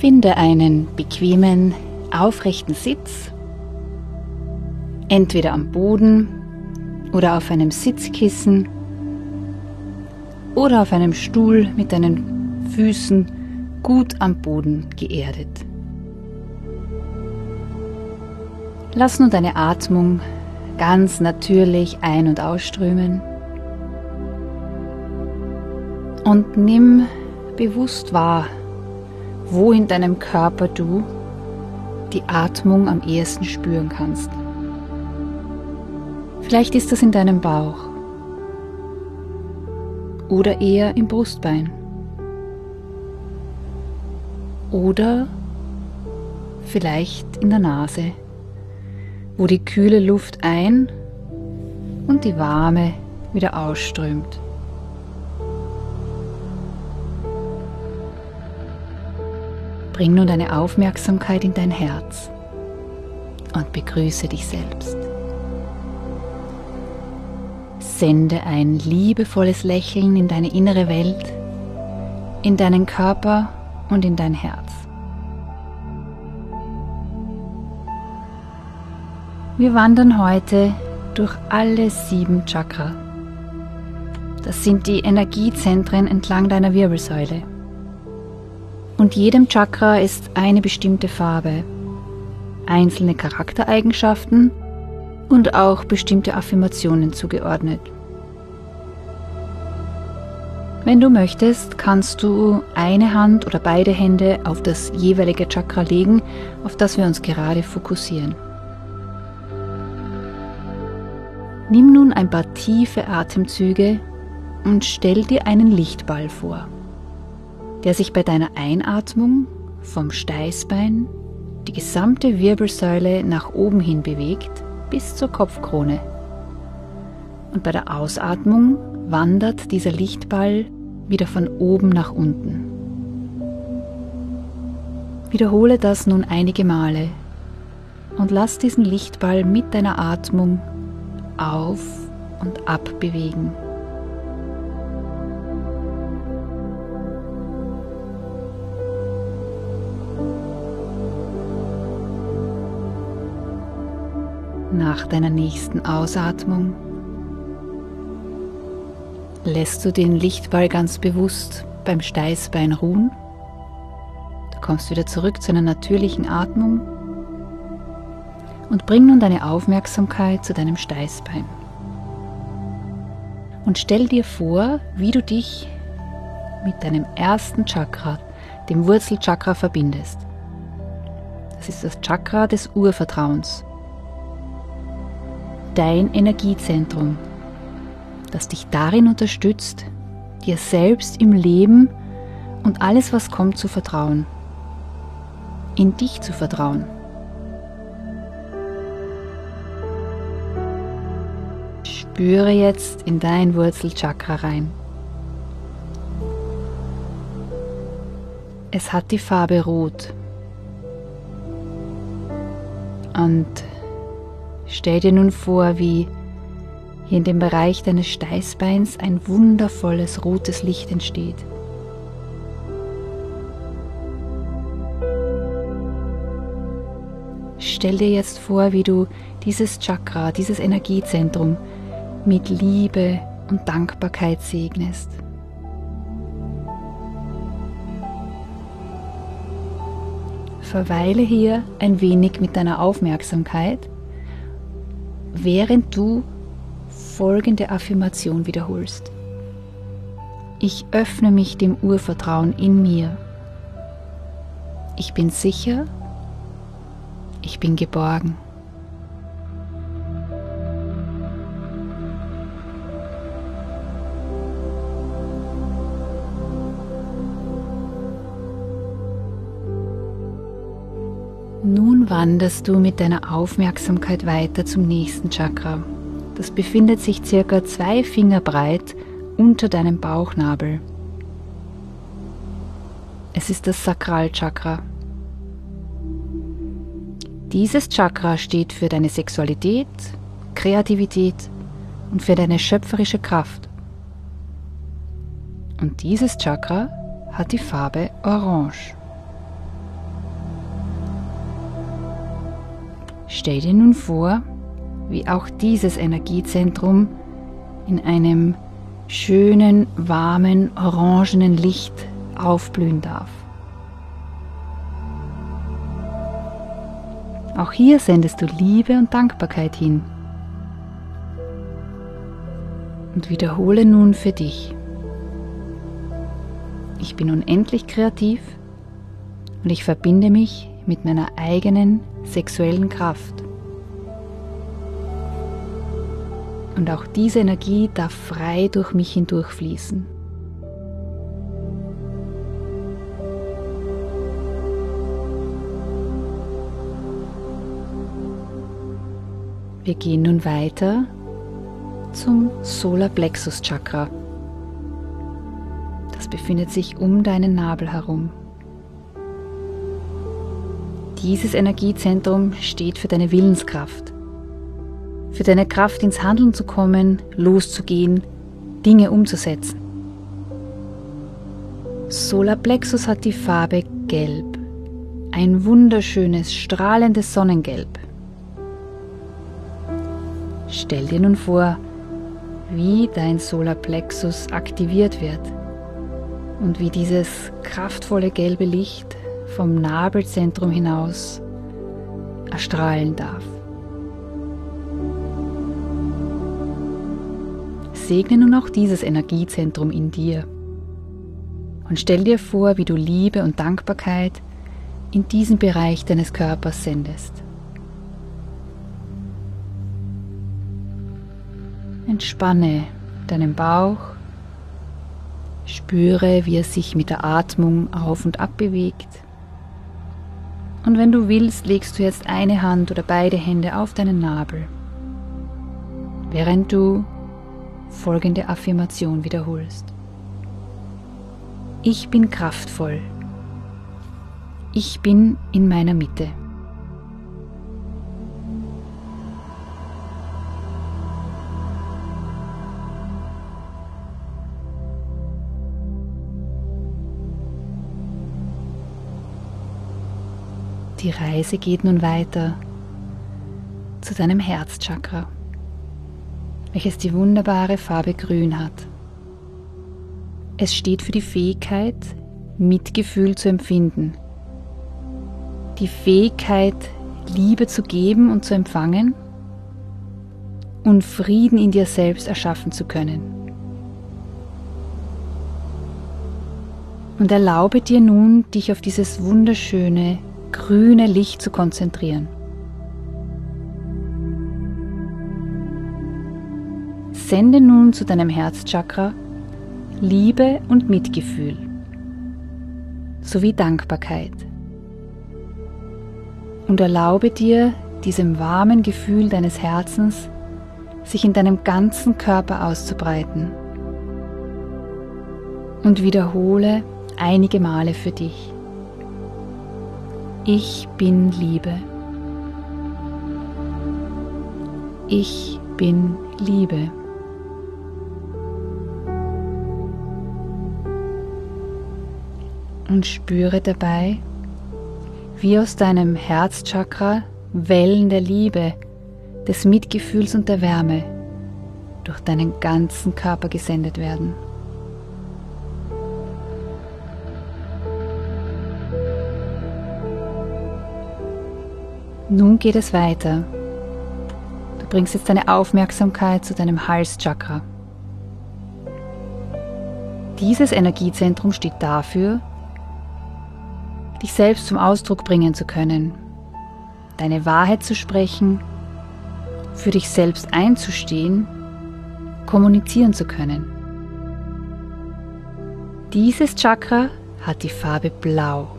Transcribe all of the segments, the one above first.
Finde einen bequemen, aufrechten Sitz, entweder am Boden oder auf einem Sitzkissen oder auf einem Stuhl mit deinen Füßen gut am Boden geerdet. Lass nun deine Atmung ganz natürlich ein- und ausströmen und nimm bewusst wahr, wo in deinem Körper du die Atmung am ehesten spüren kannst. Vielleicht ist das in deinem Bauch oder eher im Brustbein oder vielleicht in der Nase, wo die kühle Luft ein und die warme wieder ausströmt. Bring nun deine Aufmerksamkeit in dein Herz und begrüße dich selbst. Sende ein liebevolles Lächeln in deine innere Welt, in deinen Körper und in dein Herz. Wir wandern heute durch alle sieben Chakra. Das sind die Energiezentren entlang deiner Wirbelsäule. Und jedem Chakra ist eine bestimmte Farbe, einzelne Charaktereigenschaften und auch bestimmte Affirmationen zugeordnet. Wenn du möchtest, kannst du eine Hand oder beide Hände auf das jeweilige Chakra legen, auf das wir uns gerade fokussieren. Nimm nun ein paar tiefe Atemzüge und stell dir einen Lichtball vor der sich bei deiner Einatmung vom Steißbein die gesamte Wirbelsäule nach oben hin bewegt bis zur Kopfkrone. Und bei der Ausatmung wandert dieser Lichtball wieder von oben nach unten. Wiederhole das nun einige Male und lass diesen Lichtball mit deiner Atmung auf und ab bewegen. Nach deiner nächsten Ausatmung lässt du den Lichtball ganz bewusst beim Steißbein ruhen. Du kommst wieder zurück zu einer natürlichen Atmung und bring nun deine Aufmerksamkeit zu deinem Steißbein. Und stell dir vor, wie du dich mit deinem ersten Chakra, dem Wurzelchakra, verbindest. Das ist das Chakra des Urvertrauens dein Energiezentrum, das dich darin unterstützt, dir selbst im Leben und alles, was kommt, zu vertrauen. In dich zu vertrauen. Spüre jetzt in dein Wurzelchakra rein. Es hat die Farbe Rot. Und Stell dir nun vor, wie hier in dem Bereich deines Steißbeins ein wundervolles rotes Licht entsteht. Stell dir jetzt vor, wie du dieses Chakra, dieses Energiezentrum mit Liebe und Dankbarkeit segnest. verweile hier ein wenig mit deiner Aufmerksamkeit, während du folgende Affirmation wiederholst. Ich öffne mich dem Urvertrauen in mir. Ich bin sicher. Ich bin geborgen. Wanderst du mit deiner Aufmerksamkeit weiter zum nächsten Chakra. Das befindet sich circa zwei Finger breit unter deinem Bauchnabel. Es ist das Sakralchakra. Dieses Chakra steht für deine Sexualität, Kreativität und für deine schöpferische Kraft. Und dieses Chakra hat die Farbe Orange. Stell dir nun vor, wie auch dieses Energiezentrum in einem schönen, warmen, orangenen Licht aufblühen darf. Auch hier sendest du Liebe und Dankbarkeit hin. Und wiederhole nun für dich. Ich bin unendlich kreativ und ich verbinde mich mit meiner eigenen sexuellen Kraft. Und auch diese Energie darf frei durch mich hindurchfließen. Wir gehen nun weiter zum Solar Plexus Chakra. Das befindet sich um deinen Nabel herum. Dieses Energiezentrum steht für deine Willenskraft, für deine Kraft ins Handeln zu kommen, loszugehen, Dinge umzusetzen. Solarplexus hat die Farbe Gelb, ein wunderschönes, strahlendes Sonnengelb. Stell dir nun vor, wie dein Solarplexus aktiviert wird und wie dieses kraftvolle gelbe Licht vom Nabelzentrum hinaus erstrahlen darf. Segne nun auch dieses Energiezentrum in dir und stell dir vor, wie du Liebe und Dankbarkeit in diesen Bereich deines Körpers sendest. Entspanne deinen Bauch, spüre, wie er sich mit der Atmung auf und ab bewegt. Und wenn du willst, legst du jetzt eine Hand oder beide Hände auf deinen Nabel, während du folgende Affirmation wiederholst. Ich bin kraftvoll. Ich bin in meiner Mitte. Die Reise geht nun weiter zu deinem Herzchakra, welches die wunderbare Farbe Grün hat. Es steht für die Fähigkeit, Mitgefühl zu empfinden, die Fähigkeit, Liebe zu geben und zu empfangen und Frieden in dir selbst erschaffen zu können. Und erlaube dir nun, dich auf dieses wunderschöne, grüne Licht zu konzentrieren. Sende nun zu deinem Herzchakra Liebe und Mitgefühl sowie Dankbarkeit und erlaube dir, diesem warmen Gefühl deines Herzens sich in deinem ganzen Körper auszubreiten. Und wiederhole einige Male für dich. Ich bin Liebe. Ich bin Liebe. Und spüre dabei, wie aus deinem Herzchakra Wellen der Liebe, des Mitgefühls und der Wärme durch deinen ganzen Körper gesendet werden. Nun geht es weiter. Du bringst jetzt deine Aufmerksamkeit zu deinem Halschakra. Dieses Energiezentrum steht dafür, dich selbst zum Ausdruck bringen zu können, deine Wahrheit zu sprechen, für dich selbst einzustehen, kommunizieren zu können. Dieses Chakra hat die Farbe Blau.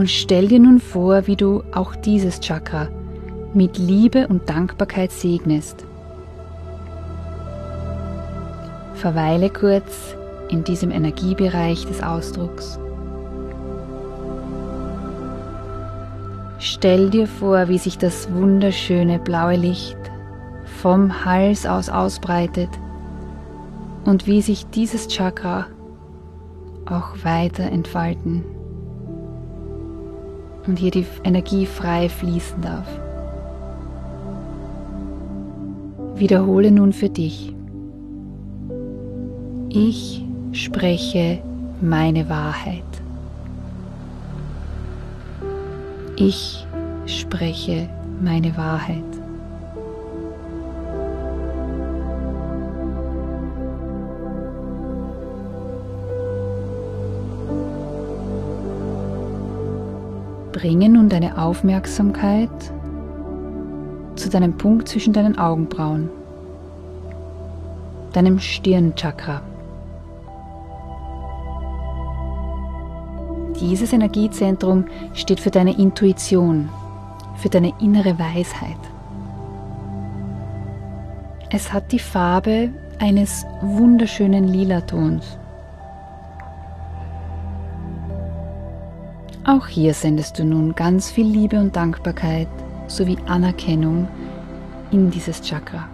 Und stell dir nun vor, wie du auch dieses Chakra mit Liebe und Dankbarkeit segnest. Verweile kurz in diesem Energiebereich des Ausdrucks. Stell dir vor, wie sich das wunderschöne blaue Licht vom Hals aus ausbreitet und wie sich dieses Chakra auch weiter entfalten und hier die Energie frei fließen darf. Wiederhole nun für dich. Ich spreche meine Wahrheit. Ich spreche meine Wahrheit. Bringe nun deine Aufmerksamkeit zu deinem Punkt zwischen deinen Augenbrauen, deinem Stirnchakra. Dieses Energiezentrum steht für deine Intuition, für deine innere Weisheit. Es hat die Farbe eines wunderschönen Lilatons. Auch hier sendest du nun ganz viel Liebe und Dankbarkeit sowie Anerkennung in dieses Chakra.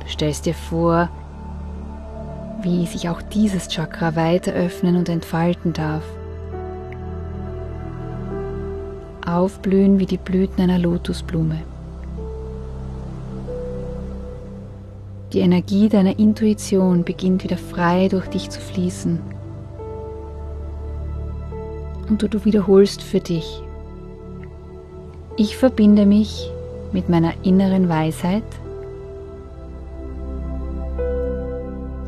Du stellst dir vor, wie sich auch dieses Chakra weiter öffnen und entfalten darf. Aufblühen wie die Blüten einer Lotusblume. Die Energie deiner Intuition beginnt wieder frei durch dich zu fließen. Und du, wiederholst für dich. Ich verbinde mich mit meiner inneren Weisheit.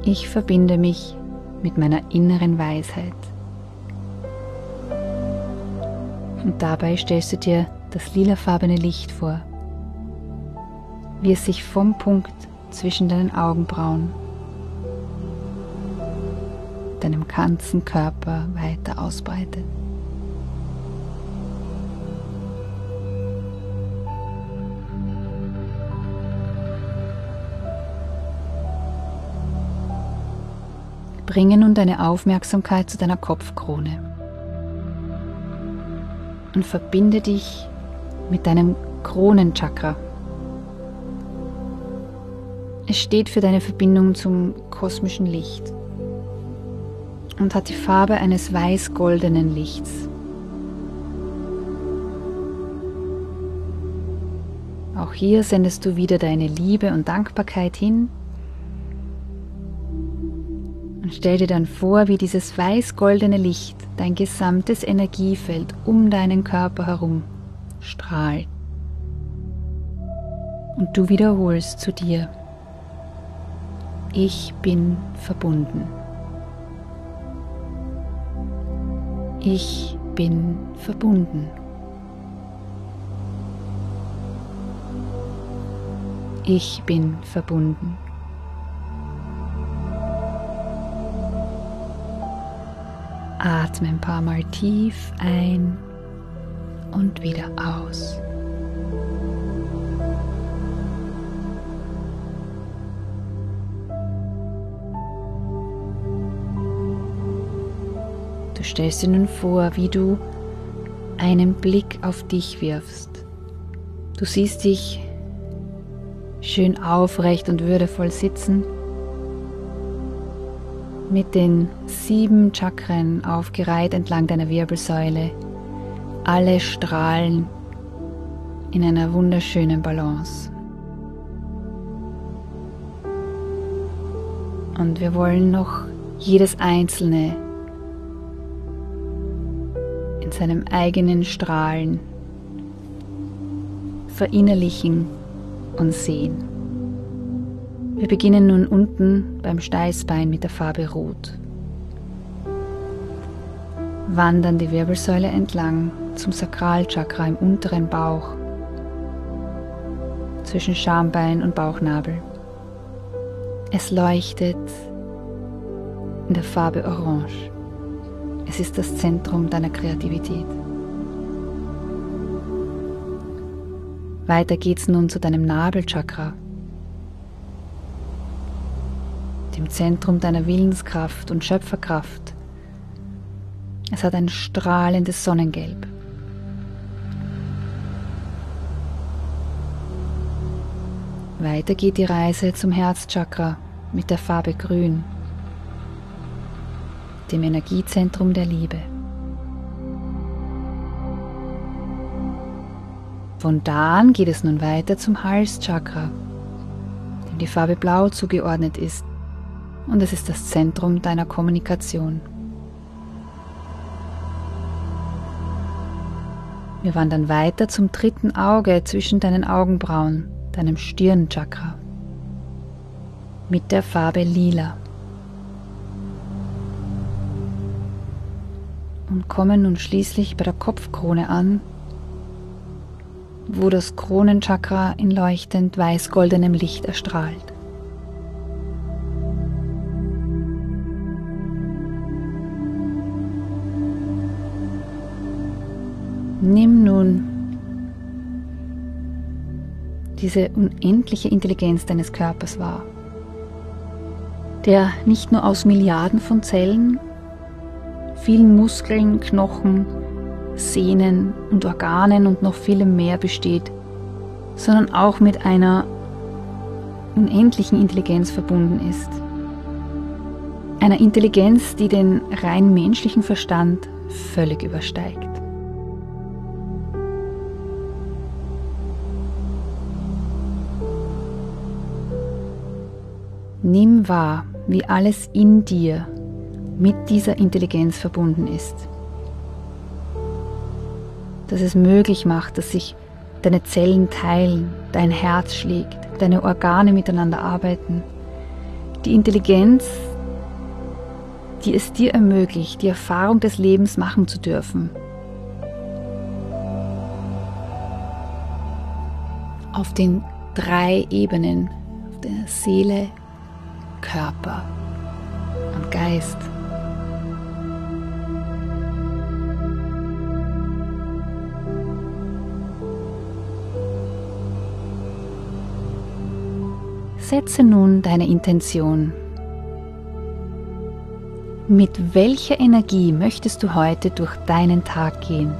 Ich verbinde mich mit meiner inneren Weisheit. Und dabei stellst du dir das lilafarbene Licht vor, wie es sich vom Punkt zwischen deinen Augenbrauen, deinem ganzen Körper weiter ausbreitet. Bringe nun deine Aufmerksamkeit zu deiner Kopfkrone und verbinde dich mit deinem Kronenchakra. Es steht für deine Verbindung zum kosmischen Licht und hat die Farbe eines weiß-goldenen Lichts. Auch hier sendest du wieder deine Liebe und Dankbarkeit hin und stell dir dann vor, wie dieses weiß-goldene Licht dein gesamtes Energiefeld um deinen Körper herum strahlt. Und du wiederholst zu dir. Ich bin verbunden. Ich bin verbunden. Ich bin verbunden. Atme ein paar Mal tief ein und wieder aus. Stellst dir nun vor, wie du einen Blick auf dich wirfst. Du siehst dich schön aufrecht und würdevoll sitzen, mit den sieben Chakren aufgereiht entlang deiner Wirbelsäule. Alle strahlen in einer wunderschönen Balance. Und wir wollen noch jedes einzelne in seinem eigenen Strahlen verinnerlichen und sehen. Wir beginnen nun unten beim Steißbein mit der Farbe Rot. Wandern die Wirbelsäule entlang zum Sakralchakra im unteren Bauch, zwischen Schambein und Bauchnabel. Es leuchtet in der Farbe Orange. Es ist das Zentrum deiner Kreativität. Weiter geht's nun zu deinem Nabelchakra, dem Zentrum deiner Willenskraft und Schöpferkraft. Es hat ein strahlendes Sonnengelb. Weiter geht die Reise zum Herzchakra mit der Farbe Grün, dem Energiezentrum der Liebe. Von da an geht es nun weiter zum Halschakra, dem die Farbe Blau zugeordnet ist und es ist das Zentrum deiner Kommunikation. Wir wandern weiter zum dritten Auge zwischen deinen Augenbrauen, deinem Stirnchakra, mit der Farbe Lila. Und kommen nun schließlich bei der Kopfkrone an, wo das Kronenchakra in leuchtend weiß-goldenem Licht erstrahlt. Nimm nun diese unendliche Intelligenz deines Körpers wahr, der nicht nur aus Milliarden von Zellen, vielen Muskeln, Knochen, Sehnen und Organen und noch vielem mehr besteht, sondern auch mit einer unendlichen Intelligenz verbunden ist. Einer Intelligenz, die den rein menschlichen Verstand völlig übersteigt. Nimm wahr, wie alles in dir mit dieser Intelligenz verbunden ist das es möglich macht, dass sich deine Zellen teilen, dein Herz schlägt, deine Organe miteinander arbeiten. Die Intelligenz, die es dir ermöglicht, die Erfahrung des Lebens machen zu dürfen. Auf den drei Ebenen, der Seele, Körper und Geist. Setze nun deine Intention. Mit welcher Energie möchtest du heute durch deinen Tag gehen?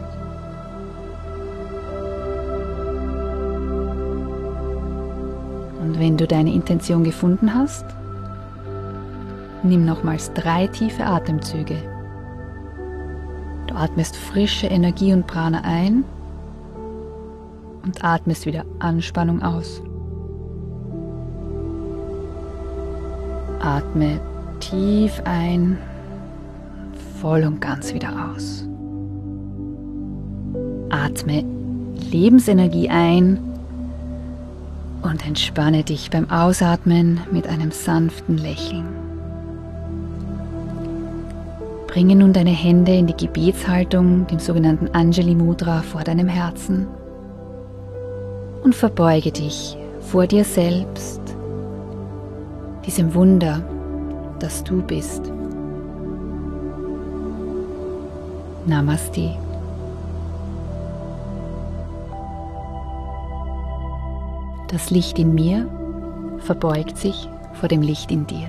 Und wenn du deine Intention gefunden hast, nimm nochmals drei tiefe Atemzüge. Du atmest frische Energie und Prana ein und atmest wieder Anspannung aus. Atme tief ein, voll und ganz wieder aus. Atme Lebensenergie ein und entspanne dich beim Ausatmen mit einem sanften Lächeln. Bringe nun deine Hände in die Gebetshaltung, dem sogenannten Anjali Mudra, vor deinem Herzen und verbeuge dich vor dir selbst diesem Wunder, das du bist. Namaste. Das Licht in mir verbeugt sich vor dem Licht in dir.